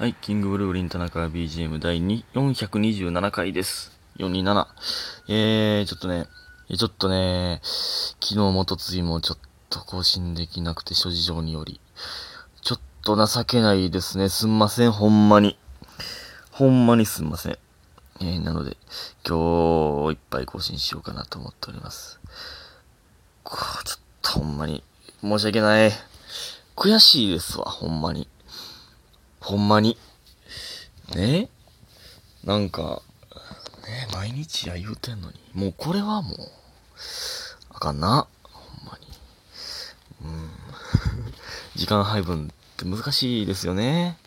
はい、キングブルーリン田中 BGM 第2 427回です。427。えー、ちょっとね、ちょっとね、昨日もとついもちょっと更新できなくて諸事情により、ちょっと情けないですね。すんません、ほんまに。ほんまにすんません。えー、なので、今日いっぱい更新しようかなと思っております。こちょっとほんまに、申し訳ない。悔しいですわ、ほんまに。ほんまに。ね？なんか、ね毎日や言うてんのに。もうこれはもう、あかんな。ほんまに。うん。時間配分って難しいですよね。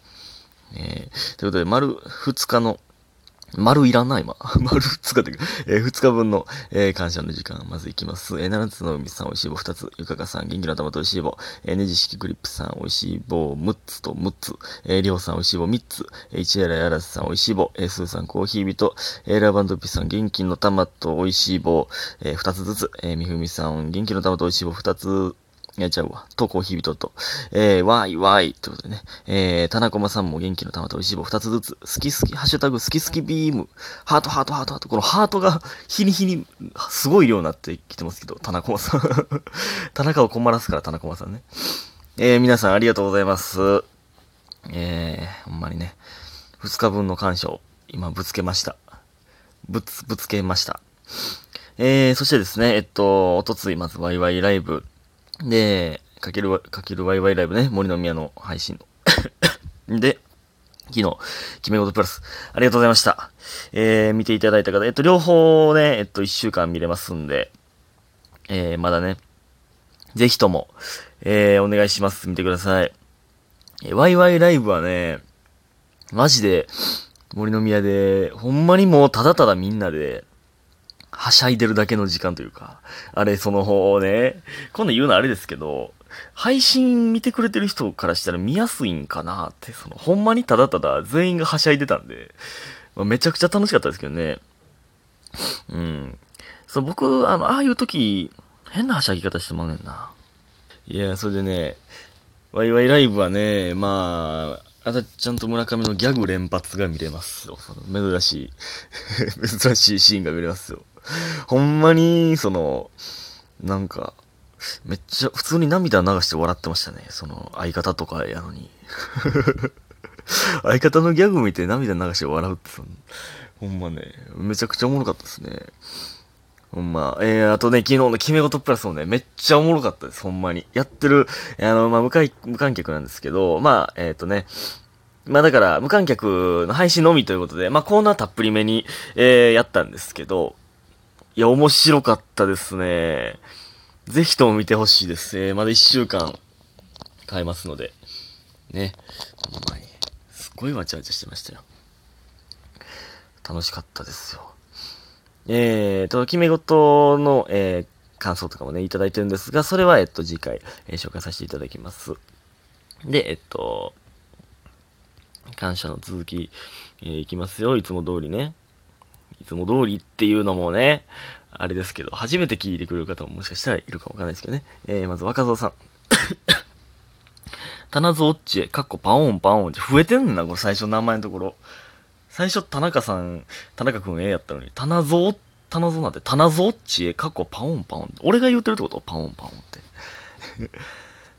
えー、ということで、丸2日の、丸いらんな、今。丸2日っていうか、えー、2日分の、えー、感謝の時間、まずいきます。えー、7つの海さん、おいしい棒2つ。ゆかかさん、元気の玉とおいしい棒。えー、ねじ式クリップさん、おいしい棒6つと6つ。えー、りょうさん、おいしい棒3つ。えー、市原やらすさん、おいしい棒。えー、すーさん、コーヒー人。えー、ラバンドピさん、元気の玉とおいしい棒。えー、2つずつ。えー、みふみさん、元気の玉とおいしい棒2つ。やっちゃうわ。と、コーヒー人と、えー、わいわい。ということでね。えー、田中さんも元気の玉と美味しい棒2つずつ。好き好き、ハッシュタグ好き好きビーム。ハートハートハートハート。このハートが日に日にすごい量になってきてますけど、田中さん。田中を困らすから、田中さんね。えー、皆さんありがとうございます。えー、ほんまにね。2日分の感謝を今ぶつけました。ぶつ、ぶつけました。えー、そしてですね、えっと、おとついまずワイワイライブ。で、かける、かけるワイワイライブね、森の宮の配信の。で、昨日、決め事プラス、ありがとうございました。えー、見ていただいた方、えっと、両方ね、えっと、1週間見れますんで、えー、まだね、ぜひとも、えー、お願いします。見てください。えー、ワイワイライブはね、マジで、森の宮で、ほんまにもうただただみんなで、はしゃいでるだけの時間というか、あれ、その方ね、今度言うのあれですけど、配信見てくれてる人からしたら見やすいんかなって、その、ほんまにただただ全員がはしゃいでたんで、まあ、めちゃくちゃ楽しかったですけどね。うん。そう、僕、あの、ああいう時、変なはしゃぎ方してまうねんな。いや、それでね、ワイワイライブはね、まあ、あたちゃんと村上のギャグ連発が見れますよ。珍しい、珍しいシーンが見れますよ。ほんまに、その、なんか、めっちゃ、普通に涙流して笑ってましたね。その、相方とかやのに。相方のギャグ見て涙流して笑うってそ、ほんまね、めちゃくちゃおもろかったですね。ほんま。えー、あとね、昨日の決め事プラスもね、めっちゃおもろかったです、ほんまに。やってる、あの、まあ、無観無観客なんですけど、まあ、えっ、ー、とね、まあだから、無観客の配信のみということで、まあコーナーたっぷりめに、えー、やったんですけど、いや、面白かったですね。ぜひとも見てほしいです。えー、まだ一週間、買えますので。ね。ほんまに。すっごいわちゃわちゃしてましたよ。楽しかったですよ。えーと、決め事の、えー、感想とかもね、いただいてるんですが、それは、えっと、次回、えー、紹介させていただきます。で、えっと、感謝の続き、えー、いきますよ。いつも通りね。いつも通りっていうのもね、あれですけど、初めて聞いてくれる方ももしかしたらいるかもわかんないですけどね。えー、まず若造さん。棚津オッチへ、かっこパオンパオンって増えてんな、これ最初の名前のところ。最初田中さん、田中くんええやったのに、棚蔵、棚蔵なんて、棚蔵オッチへ、かっこパオンパオン。俺が言うてるってこと？パオンパオンって。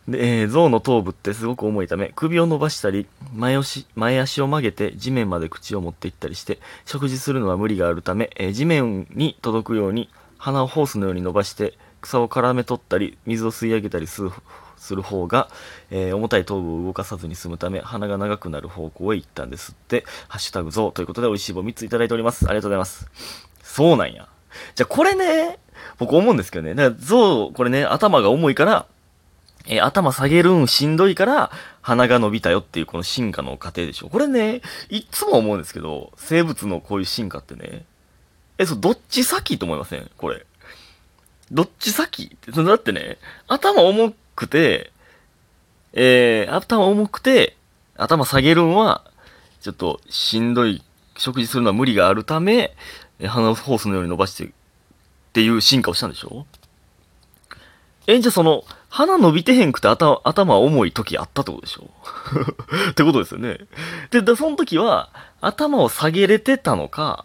で、えー、象の頭部ってすごく重いため、首を伸ばしたり、前足、前足を曲げて地面まで口を持っていったりして、食事するのは無理があるため、えー、地面に届くように、鼻をホースのように伸ばして、草を絡め取ったり、水を吸い上げたりするする方が、えー、重たい頭部を動かさずに済むため、鼻が長くなる方向へ行ったんですって、ハッシュタグ象ということで美味しい棒3ついただいております。ありがとうございます。そうなんや。じゃこれね、僕思うんですけどね、だから象、これね、頭が重いから、えー、頭下げるんしんどいから、鼻が伸びたよっていうこの進化の過程でしょ。これね、いっつも思うんですけど、生物のこういう進化ってね、え、そう、どっち先と思いません？これ。どっち先、だってね、頭重くて、えー、頭重くて、頭下げるんは、ちょっとしんどい、食事するのは無理があるため、鼻をホースのように伸ばしてっていう進化をしたんでしょえ、じゃあその、鼻伸びてへんくて頭、頭重い時あったってことでしょ？ってことですよね。で、だその時は、頭を下げれてたのか、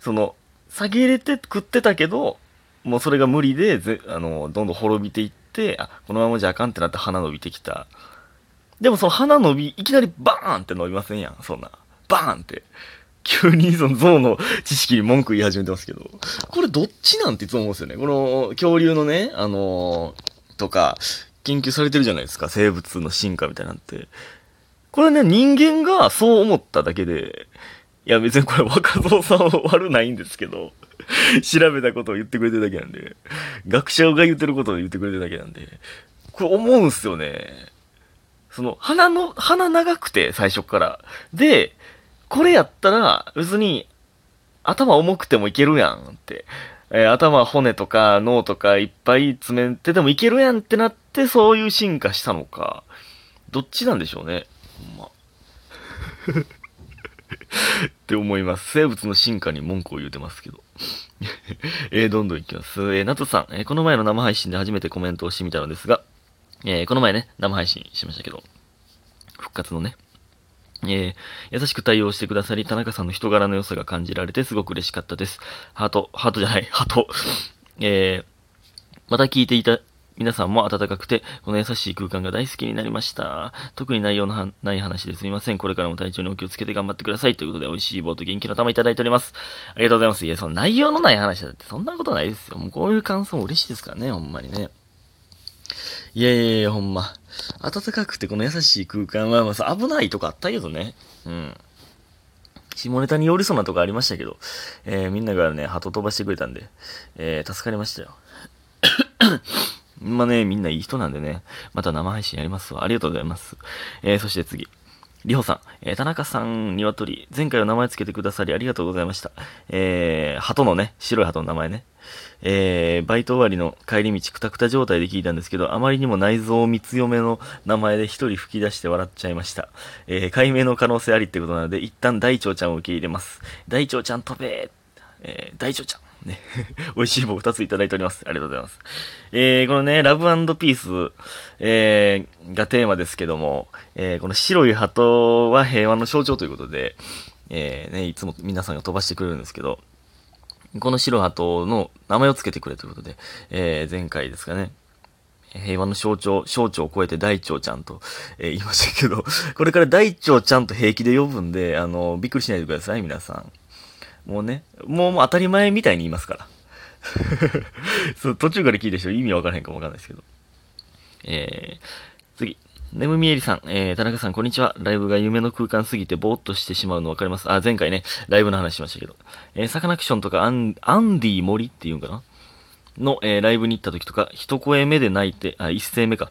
その、下げれて食ってたけど、もうそれが無理で、ぜあの、どんどん滅びていって、あ、このままじゃあかんってなって鼻伸びてきた。でもその鼻伸び、いきなりバーンって伸びませんやん、そんな。バーンって。急にその象の知識に文句言い始めてますけど、これどっちなんていつも思うんですよね。この恐竜のね、あのーとか、研究されてるじゃないですか、生物の進化みたいなんて。これね、人間がそう思っただけで、いや別にこれ若造さんは悪ないんですけど、調べたことを言ってくれてるだけなんで、学者が言ってることを言ってくれてるだけなんで、これ思うんすよね。その、鼻の、鼻長くて、最初から。で、これやったら、別に、頭重くてもいけるやんって。えー頭、骨とか脳とかいっぱい詰めてでもいけるやんってなって、そういう進化したのか。どっちなんでしょうね。ほんま。って思います。生物の進化に文句を言うてますけど。えーどんどんいきます。えー、ナトさん、えーこの前の生配信で初めてコメントをしてみたのですが、えーこの前ね、生配信しましたけど、復活のね、えー優しく対応してくださり、田中さんの人柄の良さが感じられてすごく嬉しかったです。ハート、ハートじゃない、ハート。えーまた聞いていた皆さんも温かくて、この優しい空間が大好きになりました。特に内容のない話ですみません。これからも体調にお気をつけて頑張ってください。ということで、美味しい棒と元気の玉いただいております。ありがとうございます。いや、その内容のない話だって、そんなことないですよ。もうこういう感想も嬉しいですからね、ほんまにね。いやいやいや、ほんま。暖かくてこの優しい空間は、まあ、危ないとかあったけどね。うん。下ネタに寄りそうなとこありましたけど、えーみんながね、鳩飛ばしてくれたんで、えー助かりましたよ。まあね、みんないい人なんでね、また生配信やりますわ。ありがとうございます。えーそして次。りほさん、えー田中さん、ニワトリ、前回は名前つけてくださりありがとうございました。えー、鳩のね、白い鳩の名前ね。えー、バイト終わりの帰り道くたくた状態で聞いたんですけど、あまりにも内臓三つ嫁の名前で一人吹き出して笑っちゃいました。えー、解明の可能性ありってことなので、一旦大腸ちゃんを受け入れます。大腸ちゃん飛べーえー、大腸ちゃん。ね。美味しい棒二ついただいております。ありがとうございます。えー、このね、ラブピース、えー、がテーマですけども、えー、この白い鳩は平和の象徴ということで、えー、ね、いつも皆さんが飛ばしてくれるんですけど、この白鳩の名前を付けてくれということで、えー、前回ですかね、平和の象徴、象徴を超えて大腸ちゃんと、えー言いましたけど、これから大腸ちゃんと平気で呼ぶんで、あの、びっくりしないでください、皆さん。もうね、もうもう当たり前みたいに言いますから。そう、途中から聞いた人意味わからへんかもわかんないですけど。えー、次。ネムミエリさん、えー、田中さん、こんにちは。ライブが夢の空間すぎてぼーっとしてしまうのわかります。あ、前回ね、ライブの話しましたけど。えー、サカナクションとかアン、アンディ森っていうんかな？の、えーライブに行った時とか、一声目で泣いて、あ、一声目か。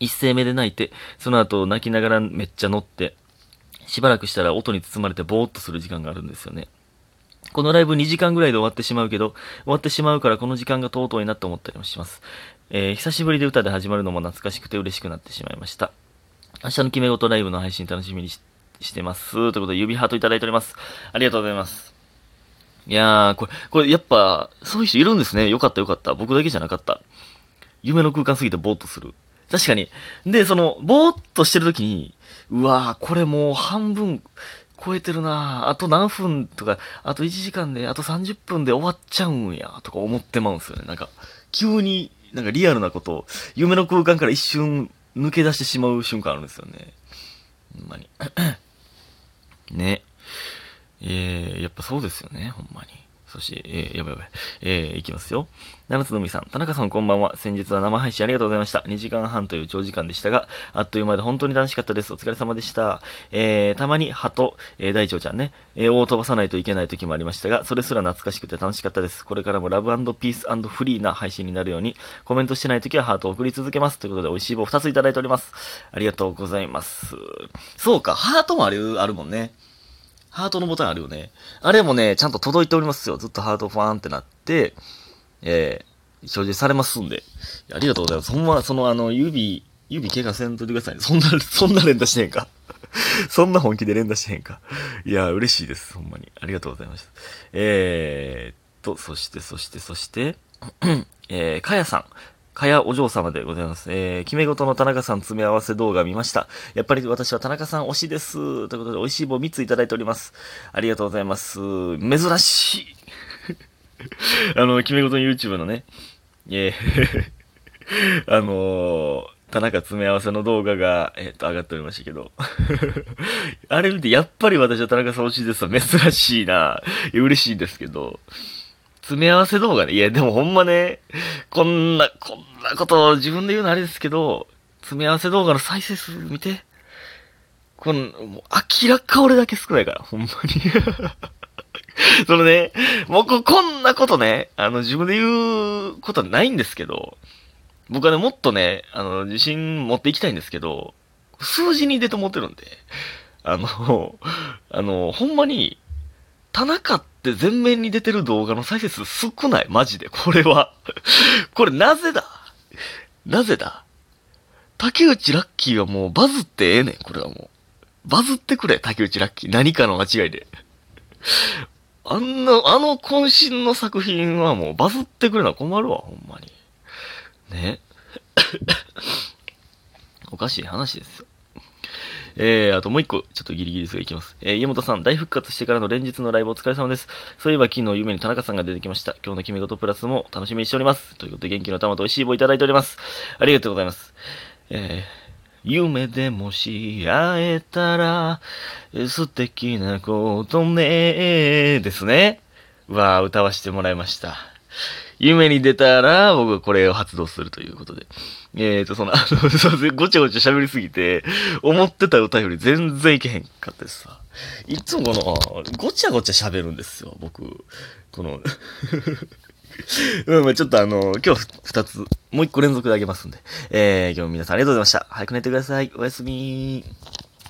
一声目で泣いて、その後泣きながらめっちゃ乗って、しばらくしたら音に包まれてぼーっとする時間があるんですよね。このライブ2時間ぐらいで終わってしまうけど、終わってしまうからこの時間がとうとうになって思ったりもします。えー久しぶりで歌で始まるのも懐かしくて嬉しくなってしまいました。明日の決め事ライブの配信楽しみにしてます。ということで指ハートいただいております。ありがとうございます。いやー、これ、これやっぱ、そういう人いるんですね。よかったよかった。僕だけじゃなかった。夢の空間すぎてぼーっとする。確かに。で、その、ぼーっとしてる時に、うわー、これもう半分超えてるなあと何分とか、あと1時間で、あと30分で終わっちゃうんや、とか思ってまうんすよね。なんか、急に、なんかリアルなことを、夢の空間から一瞬抜け出してしまう瞬間あるんですよね。ほんまに。ね。えー、やっぱそうですよね、ほんまに。そして、えー、やばいやばい。えー、いきますよ。七つのみさん、田中さんこんばんは。先日は生配信ありがとうございました。2時間半という長時間でしたが、あっという間で本当に楽しかったです。お疲れ様でした。えー、たまに鳩、えー、大腸ちゃんね、えー、を飛ばさないといけない時もありましたが、それすら懐かしくて楽しかったです。これからもラブピースフリーな配信になるように、コメントしてない時はハートを送り続けます。ということで、美味しい棒2ついただいております。ありがとうございます。そうか、ハートもある、あるもんね。ハートのボタンあるよね。あれもね、ちゃんと届いておりますよ。ずっとハートファーンってなって、えー、表示されますんで。ありがとうございます。ほんま、そのあの、指、指怪我せんといてくださいね。そんな、そんな連打してへんか。そんな本気で連打してへんか。いや、嬉しいです。ほんまに。ありがとうございました。えーっと、そして、そして、そして、えー、かやさん。かやお嬢様でございます。えー、決め事の田中さん詰め合わせ動画見ました。やっぱり私は田中さん推しです。ということで、美味しい棒3ついただいております。ありがとうございます。珍しい。あの、決め事の YouTube のね、えー あのー、田中詰め合わせの動画が、えっ、と、上がっておりましたけど。あれ見て、やっぱり私は田中さん推しです。珍しいな。嬉しいんですけど。詰め合わせ動画ね。いや、でもほんまね、こんな、こんなこと自分で言うのあれですけど、詰め合わせ動画の再生数見て。この、もう明らか俺だけ少ないから、ほんまに。そのね、もうこ、んなことね、あの、自分で言うことはないんですけど、僕はね、もっとね、あの、自信持っていきたいんですけど、数字に出て思ってるんで、あの、あの、ほんまに、田中って全面に出てる動画の再生数少ない？マジで。これは。これなぜだ？なぜだ？竹内ラッキーはもうバズってええねん。これはもう。バズってくれ、竹内ラッキー。何かの間違いで。あんな、あの渾身の作品はもうバズってくれな困るわ、ほんまに。ね。おかしい話ですよ。えー、あともう一個、ちょっとギリギリですがいきます。えー、家元さん、大復活してからの連日のライブお疲れ様です。そういえば昨日夢に田中さんが出てきました。今日の決め事プラスも楽しみにしております。ということで元気の玉と美味しい棒いただいております。ありがとうございます。えー、夢でもし会えたら、素敵なことねですね。わー、歌わせてもらいました。夢に出たら、僕はこれを発動するということで。えーと、その、あの、ごちゃごちゃ喋りすぎて、思ってた歌より全然いけへんかったですさ。いつもこの、ごちゃごちゃ喋るんですよ、僕。この、うん、まあちょっとあの、今日二つ、もう一個連続であげますんで。えー、今日も皆さんありがとうございました。早く寝てください。おやすみ